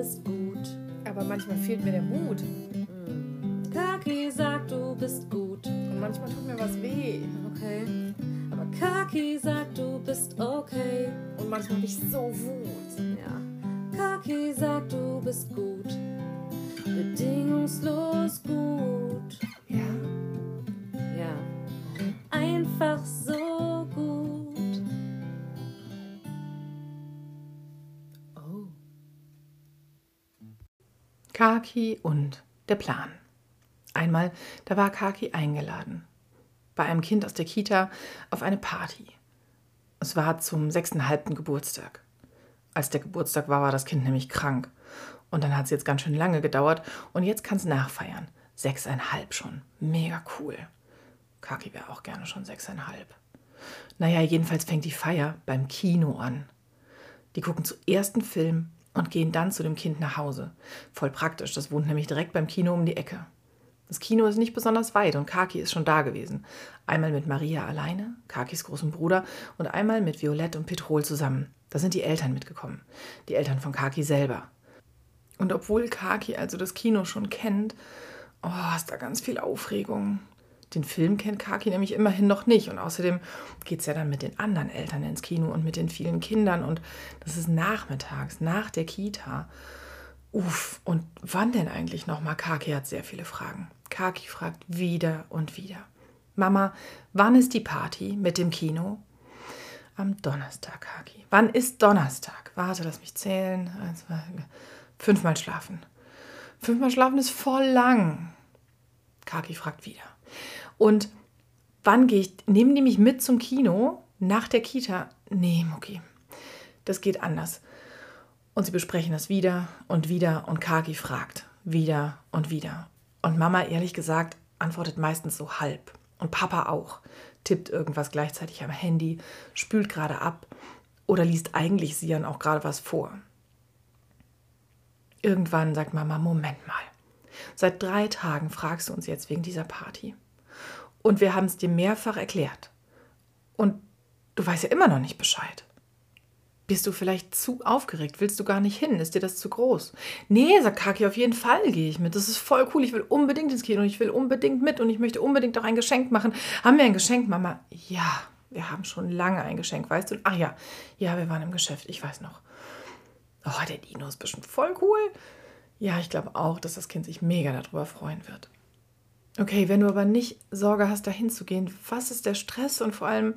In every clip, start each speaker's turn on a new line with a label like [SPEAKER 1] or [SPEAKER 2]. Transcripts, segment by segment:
[SPEAKER 1] bist gut.
[SPEAKER 2] Aber manchmal fehlt mir der Mut.
[SPEAKER 1] Kaki sagt, du bist gut.
[SPEAKER 2] Und manchmal tut mir was weh.
[SPEAKER 1] Okay. Aber Kaki sagt, du bist okay.
[SPEAKER 2] Und manchmal habe ich so Wut.
[SPEAKER 1] Ja. Kaki sagt, du bist gut. Bedingungslos gut.
[SPEAKER 3] Kaki und der Plan. Einmal, da war Kaki eingeladen. Bei einem Kind aus der Kita auf eine Party. Es war zum sechseinhalbten Geburtstag. Als der Geburtstag war, war das Kind nämlich krank. Und dann hat es jetzt ganz schön lange gedauert und jetzt kann es nachfeiern. Sechseinhalb schon. Mega cool. Kaki wäre auch gerne schon sechseinhalb. Naja, jedenfalls fängt die Feier beim Kino an. Die gucken zuerst einen Film und gehen dann zu dem Kind nach Hause. Voll praktisch, das wohnt nämlich direkt beim Kino um die Ecke. Das Kino ist nicht besonders weit und Kaki ist schon da gewesen. Einmal mit Maria alleine, Kakis großem Bruder, und einmal mit Violett und Petrol zusammen. Da sind die Eltern mitgekommen. Die Eltern von Kaki selber. Und obwohl Kaki also das Kino schon kennt, oh, ist da ganz viel Aufregung. Den Film kennt Kaki nämlich immerhin noch nicht. Und außerdem geht es ja dann mit den anderen Eltern ins Kino und mit den vielen Kindern. Und das ist nachmittags, nach der Kita. Uff, und wann denn eigentlich nochmal? Kaki hat sehr viele Fragen. Kaki fragt wieder und wieder. Mama, wann ist die Party mit dem Kino? Am Donnerstag, Kaki. Wann ist Donnerstag? Warte, lass mich zählen. Eins, zwei, fünfmal schlafen. Fünfmal schlafen ist voll lang. Kaki fragt wieder. Und wann gehe ich? Nehmen die mich mit zum Kino? Nach der Kita? Nee, Mucki. Das geht anders. Und sie besprechen das wieder und wieder und Kaki fragt wieder und wieder. Und Mama, ehrlich gesagt, antwortet meistens so halb. Und Papa auch. Tippt irgendwas gleichzeitig am Handy, spült gerade ab oder liest eigentlich Sian auch gerade was vor. Irgendwann sagt Mama, Moment mal. Seit drei Tagen fragst du uns jetzt wegen dieser Party. Und wir haben es dir mehrfach erklärt. Und du weißt ja immer noch nicht Bescheid. Bist du vielleicht zu aufgeregt? Willst du gar nicht hin? Ist dir das zu groß? Nee, sagt Kaki, auf jeden Fall gehe ich mit. Das ist voll cool. Ich will unbedingt ins Kino und ich will unbedingt mit und ich möchte unbedingt auch ein Geschenk machen. Haben wir ein Geschenk, Mama? Ja, wir haben schon lange ein Geschenk, weißt du? Ach ja, ja, wir waren im Geschäft, ich weiß noch. Oh, der Dino ist bestimmt voll cool. Ja, ich glaube auch, dass das Kind sich mega darüber freuen wird. Okay, wenn du aber nicht Sorge hast, da hinzugehen, was ist der Stress und vor allem,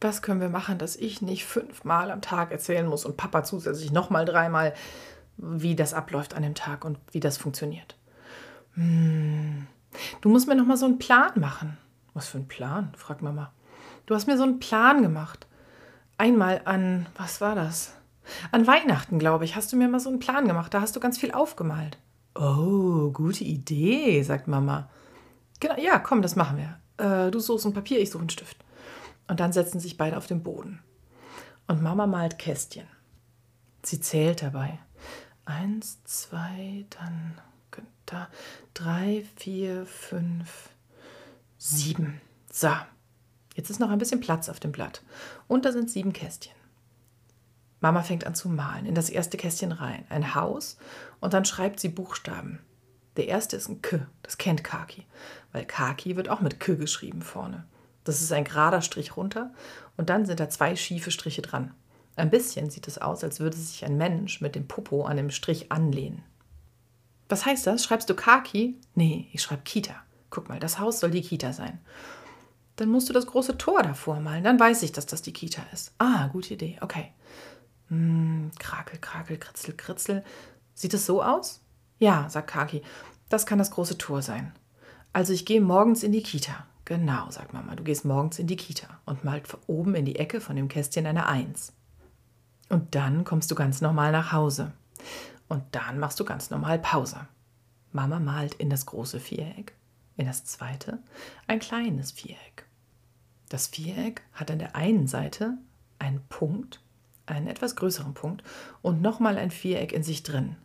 [SPEAKER 3] was können wir machen, dass ich nicht fünfmal am Tag erzählen muss und Papa zusätzlich nochmal dreimal, wie das abläuft an dem Tag und wie das funktioniert? Hm. Du musst mir nochmal so einen Plan machen. Was für ein Plan? fragt Mama. Du hast mir so einen Plan gemacht. Einmal an, was war das? An Weihnachten, glaube ich, hast du mir mal so einen Plan gemacht. Da hast du ganz viel aufgemalt. Oh, gute Idee, sagt Mama. Genau, ja, komm, das machen wir. Äh, du suchst ein Papier, ich suche einen Stift. Und dann setzen sich beide auf den Boden. Und Mama malt Kästchen. Sie zählt dabei. Eins, zwei, dann da, drei, vier, fünf, sieben. So, jetzt ist noch ein bisschen Platz auf dem Blatt. Und da sind sieben Kästchen. Mama fängt an zu malen, in das erste Kästchen rein. Ein Haus und dann schreibt sie Buchstaben. Der erste ist ein K, das kennt Kaki, weil Kaki wird auch mit K geschrieben vorne. Das ist ein gerader Strich runter und dann sind da zwei schiefe Striche dran. Ein bisschen sieht es aus, als würde sich ein Mensch mit dem Popo an dem Strich anlehnen. Was heißt das? Schreibst du Kaki? Nee, ich schreibe Kita. Guck mal, das Haus soll die Kita sein. Dann musst du das große Tor davor malen. Dann weiß ich, dass das die Kita ist. Ah, gute Idee. Okay. Hm, krakel, krakel, kritzel, kritzel. Sieht es so aus? Ja, sagt Kaki. Das kann das große Tor sein. Also ich gehe morgens in die Kita. Genau, sagt Mama, du gehst morgens in die Kita und malt oben in die Ecke von dem Kästchen eine Eins. Und dann kommst du ganz normal nach Hause. Und dann machst du ganz normal Pause. Mama malt in das große Viereck, in das zweite ein kleines Viereck. Das Viereck hat an der einen Seite einen Punkt, einen etwas größeren Punkt und nochmal ein Viereck in sich drin.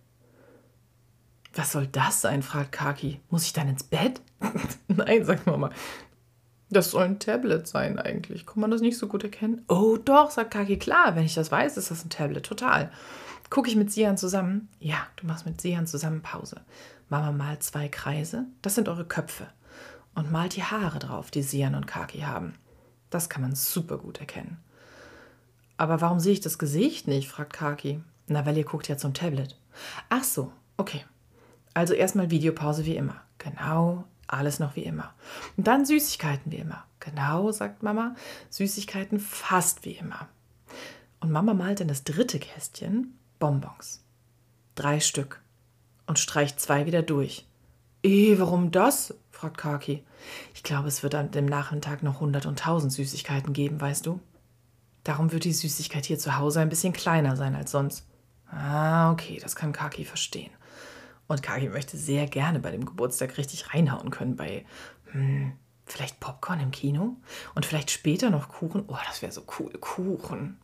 [SPEAKER 3] Was soll das sein? fragt Kaki. Muss ich dann ins Bett? Nein, sagt Mama. Das soll ein Tablet sein eigentlich. Kann man das nicht so gut erkennen? Oh doch, sagt Kaki, klar, wenn ich das weiß, ist das ein Tablet, total. Gucke ich mit Sian zusammen? Ja, du machst mit Sian zusammen Pause. Mama malt zwei Kreise, das sind eure Köpfe. Und malt die Haare drauf, die Sian und Kaki haben. Das kann man super gut erkennen. Aber warum sehe ich das Gesicht nicht? fragt Kaki. Na, weil ihr guckt ja zum Tablet. Ach so, okay. Also erstmal Videopause wie immer. Genau, alles noch wie immer. Und dann Süßigkeiten wie immer. Genau, sagt Mama. Süßigkeiten fast wie immer. Und Mama malt in das dritte Kästchen Bonbons. Drei Stück. Und streicht zwei wieder durch. Eh, warum das? fragt Kaki. Ich glaube, es wird an dem Nachmittag noch hundert und tausend Süßigkeiten geben, weißt du? Darum wird die Süßigkeit hier zu Hause ein bisschen kleiner sein als sonst. Ah, okay, das kann Kaki verstehen. Und Kaki möchte sehr gerne bei dem Geburtstag richtig reinhauen können bei, hm, vielleicht Popcorn im Kino und vielleicht später noch Kuchen. Oh, das wäre so cool, Kuchen.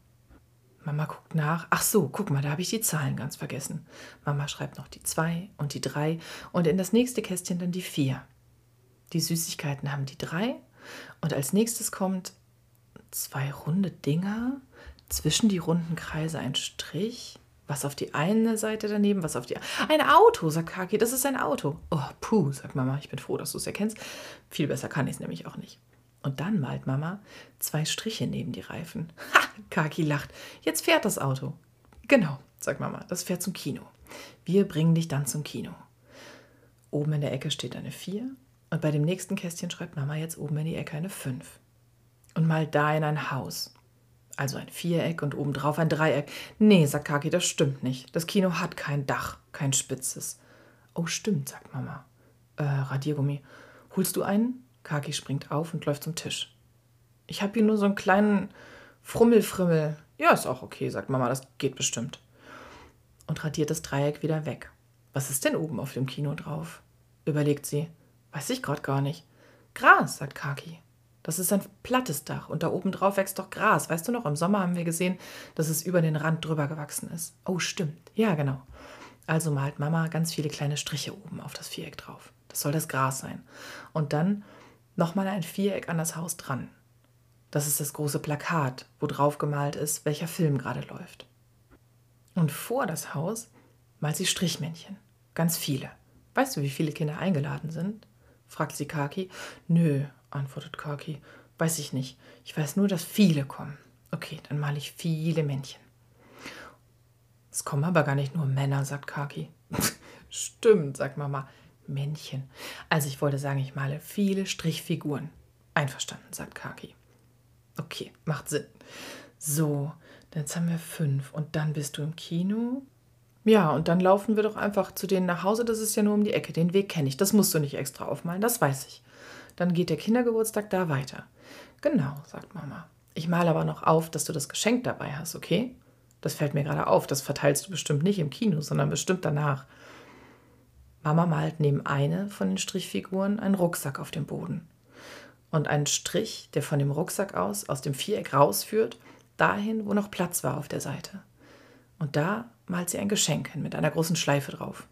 [SPEAKER 3] Mama guckt nach. Ach so, guck mal, da habe ich die Zahlen ganz vergessen. Mama schreibt noch die 2 und die 3 und in das nächste Kästchen dann die 4. Die Süßigkeiten haben die 3 und als nächstes kommt zwei runde Dinger, zwischen die runden Kreise ein Strich, was auf die eine Seite daneben, was auf die Ein Auto, sagt Kaki, das ist ein Auto. Oh, puh, sagt Mama, ich bin froh, dass du es erkennst. Viel besser kann ich es nämlich auch nicht. Und dann malt Mama zwei Striche neben die Reifen. Ha, Kaki lacht. Jetzt fährt das Auto. Genau, sagt Mama, das fährt zum Kino. Wir bringen dich dann zum Kino. Oben in der Ecke steht eine 4 und bei dem nächsten Kästchen schreibt Mama jetzt oben in die Ecke eine 5. Und malt da in ein Haus. Also ein Viereck und obendrauf ein Dreieck. Nee, sagt Kaki, das stimmt nicht. Das Kino hat kein Dach, kein spitzes. Oh, stimmt, sagt Mama. Äh, Radiergummi. Holst du einen? Kaki springt auf und läuft zum Tisch. Ich habe hier nur so einen kleinen Frummelfrimmel. Ja, ist auch okay, sagt Mama, das geht bestimmt. Und radiert das Dreieck wieder weg. Was ist denn oben auf dem Kino drauf? überlegt sie. Weiß ich gerade gar nicht. Gras, sagt Kaki. Das ist ein plattes Dach und da oben drauf wächst doch Gras. Weißt du noch, im Sommer haben wir gesehen, dass es über den Rand drüber gewachsen ist. Oh, stimmt. Ja, genau. Also malt Mama ganz viele kleine Striche oben auf das Viereck drauf. Das soll das Gras sein. Und dann nochmal ein Viereck an das Haus dran. Das ist das große Plakat, wo drauf gemalt ist, welcher Film gerade läuft. Und vor das Haus malt sie Strichmännchen. Ganz viele. Weißt du, wie viele Kinder eingeladen sind? fragt sie Kaki. Nö, antwortet Kaki. Weiß ich nicht. Ich weiß nur, dass viele kommen. Okay, dann male ich viele Männchen. Es kommen aber gar nicht nur Männer, sagt Kaki. Stimmt, sagt Mama. Männchen. Also ich wollte sagen, ich male viele Strichfiguren. Einverstanden, sagt Kaki. Okay, macht Sinn. So, jetzt haben wir fünf und dann bist du im Kino. Ja, und dann laufen wir doch einfach zu denen nach Hause. Das ist ja nur um die Ecke. Den Weg kenne ich. Das musst du nicht extra aufmalen, das weiß ich. Dann geht der Kindergeburtstag da weiter. Genau, sagt Mama. Ich male aber noch auf, dass du das Geschenk dabei hast, okay? Das fällt mir gerade auf. Das verteilst du bestimmt nicht im Kino, sondern bestimmt danach. Mama malt neben eine von den Strichfiguren einen Rucksack auf dem Boden. Und einen Strich, der von dem Rucksack aus, aus dem Viereck rausführt, dahin, wo noch Platz war auf der Seite. Und da malt sie ein Geschenk hin mit einer großen Schleife drauf.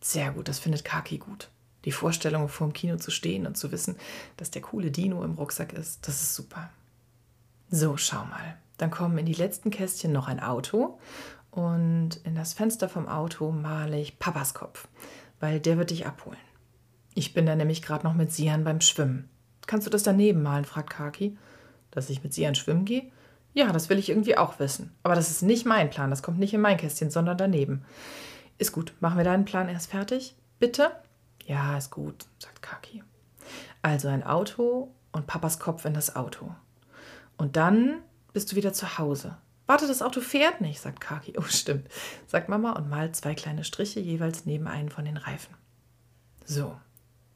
[SPEAKER 3] Sehr gut, das findet Kaki gut. Die Vorstellung, vor dem Kino zu stehen und zu wissen, dass der coole Dino im Rucksack ist, das ist super. So, schau mal. Dann kommen in die letzten Kästchen noch ein Auto und in das Fenster vom Auto male ich Papas Kopf, weil der wird dich abholen. Ich bin da nämlich gerade noch mit Sian beim Schwimmen. Kannst du das daneben malen? fragt Kaki. Dass ich mit Sian schwimmen gehe? Ja, das will ich irgendwie auch wissen. Aber das ist nicht mein Plan. Das kommt nicht in mein Kästchen, sondern daneben. Ist gut. Machen wir deinen Plan erst fertig? Bitte? Ja, ist gut, sagt Kaki. Also ein Auto und Papas Kopf in das Auto. Und dann bist du wieder zu Hause. Warte, das Auto fährt nicht, sagt Kaki. Oh, stimmt, sagt Mama und malt zwei kleine Striche jeweils neben einen von den Reifen. So.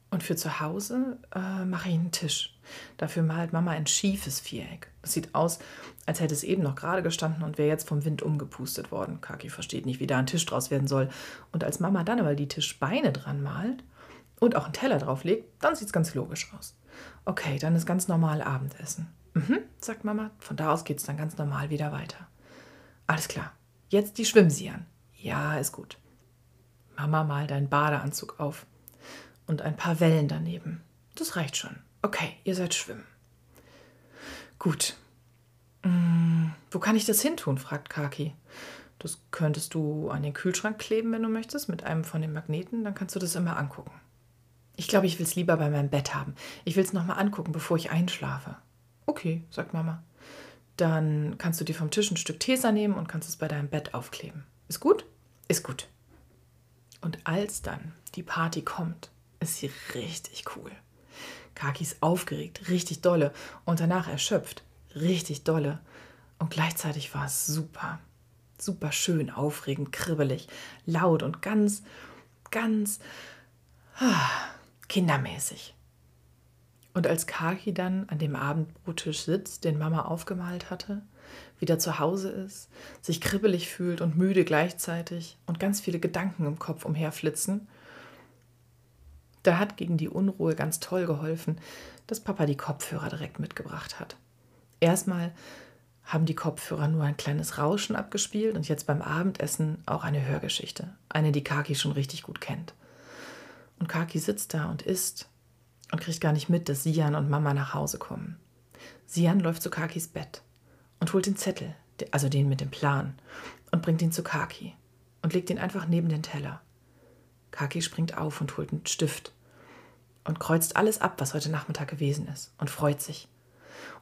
[SPEAKER 3] Und für zu Hause äh, mache ich einen Tisch. Dafür malt Mama ein schiefes Viereck. Es sieht aus, als hätte es eben noch gerade gestanden und wäre jetzt vom Wind umgepustet worden. Kaki versteht nicht, wie da ein Tisch draus werden soll. Und als Mama dann aber die Tischbeine dran malt und auch einen Teller drauflegt, dann sieht es ganz logisch aus. Okay, dann ist ganz normal Abendessen. Mhm, sagt Mama. Von da aus geht es dann ganz normal wieder weiter. Alles klar. Jetzt die Schwimmsieren. Ja, ist gut. Mama malt einen Badeanzug auf. Und ein paar Wellen daneben. Das reicht schon. Okay, ihr seid schwimmen. Gut. Hm, wo kann ich das hin tun? fragt Kaki. Das könntest du an den Kühlschrank kleben, wenn du möchtest, mit einem von den Magneten. Dann kannst du das immer angucken. Ich glaube, ich will es lieber bei meinem Bett haben. Ich will es nochmal angucken, bevor ich einschlafe. Okay, sagt Mama. Dann kannst du dir vom Tisch ein Stück Tesa nehmen und kannst es bei deinem Bett aufkleben. Ist gut? Ist gut. Und als dann die Party kommt, ist sie richtig cool. Kaki ist aufgeregt, richtig dolle und danach erschöpft, richtig dolle. Und gleichzeitig war es super, super schön, aufregend, kribbelig, laut und ganz, ganz ah, kindermäßig. Und als Kaki dann an dem Abendbrottisch sitzt, den Mama aufgemalt hatte, wieder zu Hause ist, sich kribbelig fühlt und müde gleichzeitig und ganz viele Gedanken im Kopf umherflitzen, da hat gegen die Unruhe ganz toll geholfen, dass Papa die Kopfhörer direkt mitgebracht hat. Erstmal haben die Kopfhörer nur ein kleines Rauschen abgespielt und jetzt beim Abendessen auch eine Hörgeschichte, eine, die Kaki schon richtig gut kennt. Und Kaki sitzt da und isst und kriegt gar nicht mit, dass Sian und Mama nach Hause kommen. Sian läuft zu Kakis Bett und holt den Zettel, also den mit dem Plan, und bringt ihn zu Kaki und legt ihn einfach neben den Teller. Kaki springt auf und holt einen Stift und kreuzt alles ab, was heute Nachmittag gewesen ist und freut sich.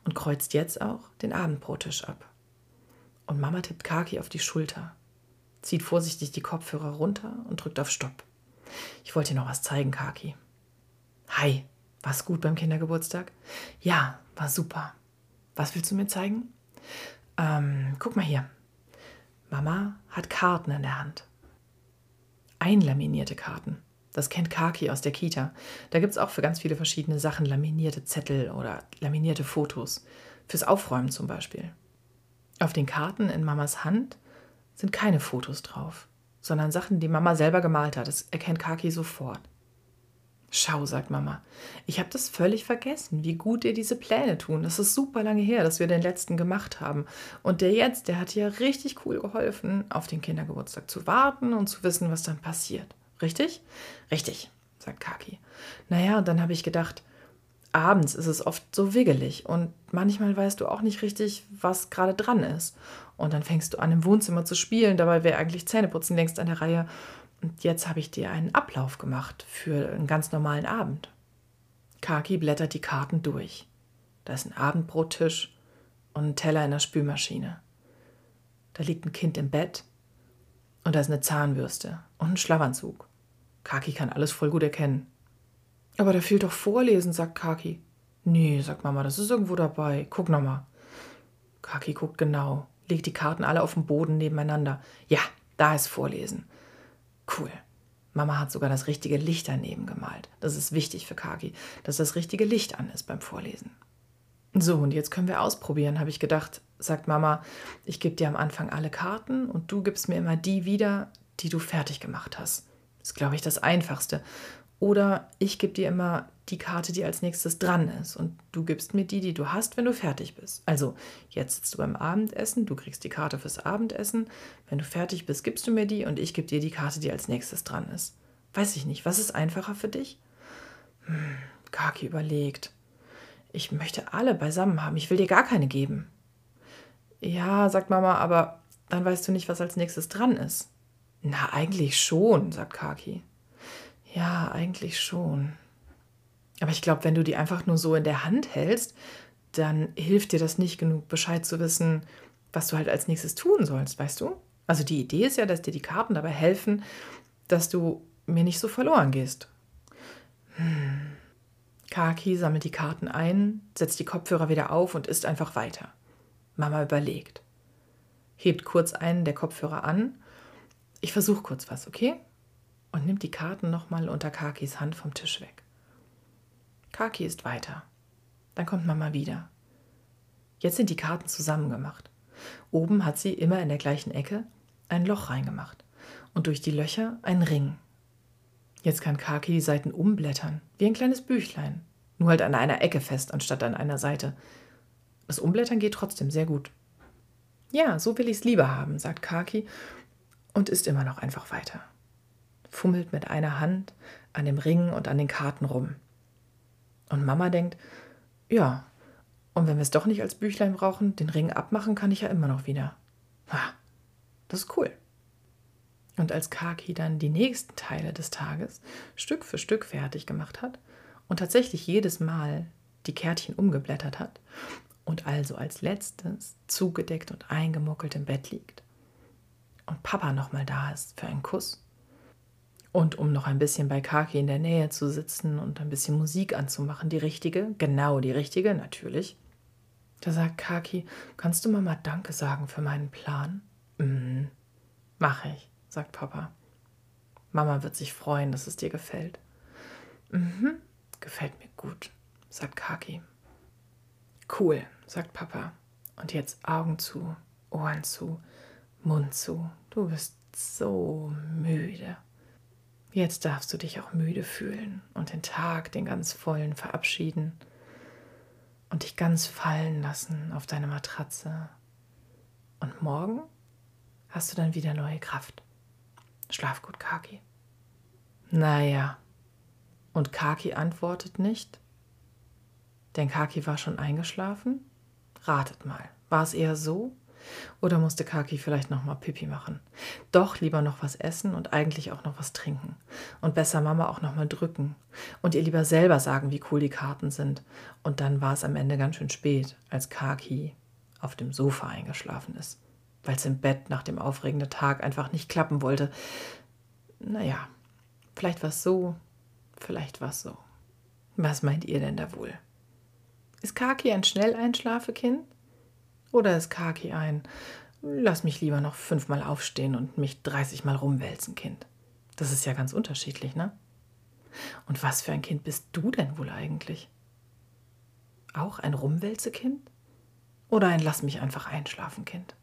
[SPEAKER 3] Und kreuzt jetzt auch den Abendbrottisch ab. Und Mama tippt Kaki auf die Schulter, zieht vorsichtig die Kopfhörer runter und drückt auf Stopp. Ich wollte dir noch was zeigen, Kaki. Hi, war's gut beim Kindergeburtstag? Ja, war super. Was willst du mir zeigen? Ähm, guck mal hier. Mama hat Karten in der Hand. Einlaminierte Karten. Das kennt Kaki aus der Kita. Da gibt es auch für ganz viele verschiedene Sachen laminierte Zettel oder laminierte Fotos. Fürs Aufräumen zum Beispiel. Auf den Karten in Mamas Hand sind keine Fotos drauf, sondern Sachen, die Mama selber gemalt hat. Das erkennt Kaki sofort. Schau, sagt Mama, ich habe das völlig vergessen, wie gut dir diese Pläne tun. Das ist super lange her, dass wir den letzten gemacht haben. Und der jetzt, der hat dir richtig cool geholfen, auf den Kindergeburtstag zu warten und zu wissen, was dann passiert. Richtig? Richtig, sagt Kaki. Naja, und dann habe ich gedacht, abends ist es oft so wiggelig und manchmal weißt du auch nicht richtig, was gerade dran ist. Und dann fängst du an, im Wohnzimmer zu spielen, dabei wäre eigentlich Zähneputzen längst an der Reihe. Und jetzt habe ich dir einen Ablauf gemacht für einen ganz normalen Abend. Kaki blättert die Karten durch. Da ist ein Abendbrottisch und ein Teller in der Spülmaschine. Da liegt ein Kind im Bett und da ist eine Zahnbürste und ein Schlafanzug. Kaki kann alles voll gut erkennen. Aber da fehlt doch Vorlesen, sagt Kaki. Nee, sagt Mama, das ist irgendwo dabei. Guck nochmal. Kaki guckt genau, legt die Karten alle auf den Boden nebeneinander. Ja, da ist Vorlesen. Cool. Mama hat sogar das richtige Licht daneben gemalt. Das ist wichtig für Kaki, dass das richtige Licht an ist beim Vorlesen. So, und jetzt können wir ausprobieren, habe ich gedacht, sagt Mama, ich gebe dir am Anfang alle Karten und du gibst mir immer die wieder, die du fertig gemacht hast. Das ist, glaube ich, das Einfachste. Oder ich gebe dir immer die Karte, die als nächstes dran ist. Und du gibst mir die, die du hast, wenn du fertig bist. Also, jetzt sitzt du beim Abendessen, du kriegst die Karte fürs Abendessen. Wenn du fertig bist, gibst du mir die und ich gebe dir die Karte, die als nächstes dran ist. Weiß ich nicht, was ist einfacher für dich? Hm, Kaki überlegt. Ich möchte alle beisammen haben. Ich will dir gar keine geben. Ja, sagt Mama, aber dann weißt du nicht, was als nächstes dran ist. Na, eigentlich schon, sagt Kaki. Ja, eigentlich schon. Aber ich glaube, wenn du die einfach nur so in der Hand hältst, dann hilft dir das nicht genug, Bescheid zu wissen, was du halt als nächstes tun sollst, weißt du? Also die Idee ist ja, dass dir die Karten dabei helfen, dass du mir nicht so verloren gehst. Hm. Kaki sammelt die Karten ein, setzt die Kopfhörer wieder auf und isst einfach weiter. Mama überlegt. Hebt kurz einen der Kopfhörer an. Ich versuche kurz was, okay? Und nimmt die Karten nochmal unter Kakis Hand vom Tisch weg. Kaki ist weiter. Dann kommt Mama wieder. Jetzt sind die Karten zusammengemacht. Oben hat sie immer in der gleichen Ecke ein Loch reingemacht und durch die Löcher einen Ring. Jetzt kann Kaki die Seiten umblättern, wie ein kleines Büchlein, nur halt an einer Ecke fest anstatt an einer Seite. Das Umblättern geht trotzdem sehr gut. Ja, so will ich es lieber haben, sagt Kaki und isst immer noch einfach weiter. Fummelt mit einer Hand an dem Ring und an den Karten rum. Und Mama denkt, ja, und wenn wir es doch nicht als Büchlein brauchen, den Ring abmachen kann ich ja immer noch wieder. Ha, Das ist cool. Und als Kaki dann die nächsten Teile des Tages Stück für Stück fertig gemacht hat und tatsächlich jedes Mal die Kärtchen umgeblättert hat und also als letztes zugedeckt und eingemuckelt im Bett liegt und Papa nochmal da ist für einen Kuss und um noch ein bisschen bei Kaki in der Nähe zu sitzen und ein bisschen Musik anzumachen, die richtige, genau die richtige, natürlich. Da sagt Kaki, kannst du Mama Danke sagen für meinen Plan? Mhm, mach ich, sagt Papa. Mama wird sich freuen, dass es dir gefällt. Mhm, gefällt mir gut, sagt Kaki. Cool, sagt Papa. Und jetzt Augen zu, Ohren zu, Mund zu. Du bist so müde. Jetzt darfst du dich auch müde fühlen und den Tag, den ganz vollen, verabschieden und dich ganz fallen lassen auf deine Matratze. Und morgen hast du dann wieder neue Kraft. Schlaf gut, Kaki. Naja, und Kaki antwortet nicht, denn Kaki war schon eingeschlafen? Ratet mal, war es eher so oder musste Kaki vielleicht noch mal Pipi machen? Doch lieber noch was essen und eigentlich auch noch was trinken. Und besser Mama auch noch mal drücken. Und ihr lieber selber sagen, wie cool die Karten sind. Und dann war es am Ende ganz schön spät, als Kaki auf dem Sofa eingeschlafen ist. Weil es im Bett nach dem aufregenden Tag einfach nicht klappen wollte. Naja, vielleicht war es so, vielleicht war es so. Was meint ihr denn da wohl? Ist Kaki ein Schnelleinschlafekind? oder ist Kaki ein. Lass mich lieber noch fünfmal aufstehen und mich 30 Mal rumwälzen, Kind. Das ist ja ganz unterschiedlich, ne? Und was für ein Kind bist du denn wohl eigentlich? Auch ein Rumwälzekind? Oder ein Lass mich einfach einschlafen, Kind?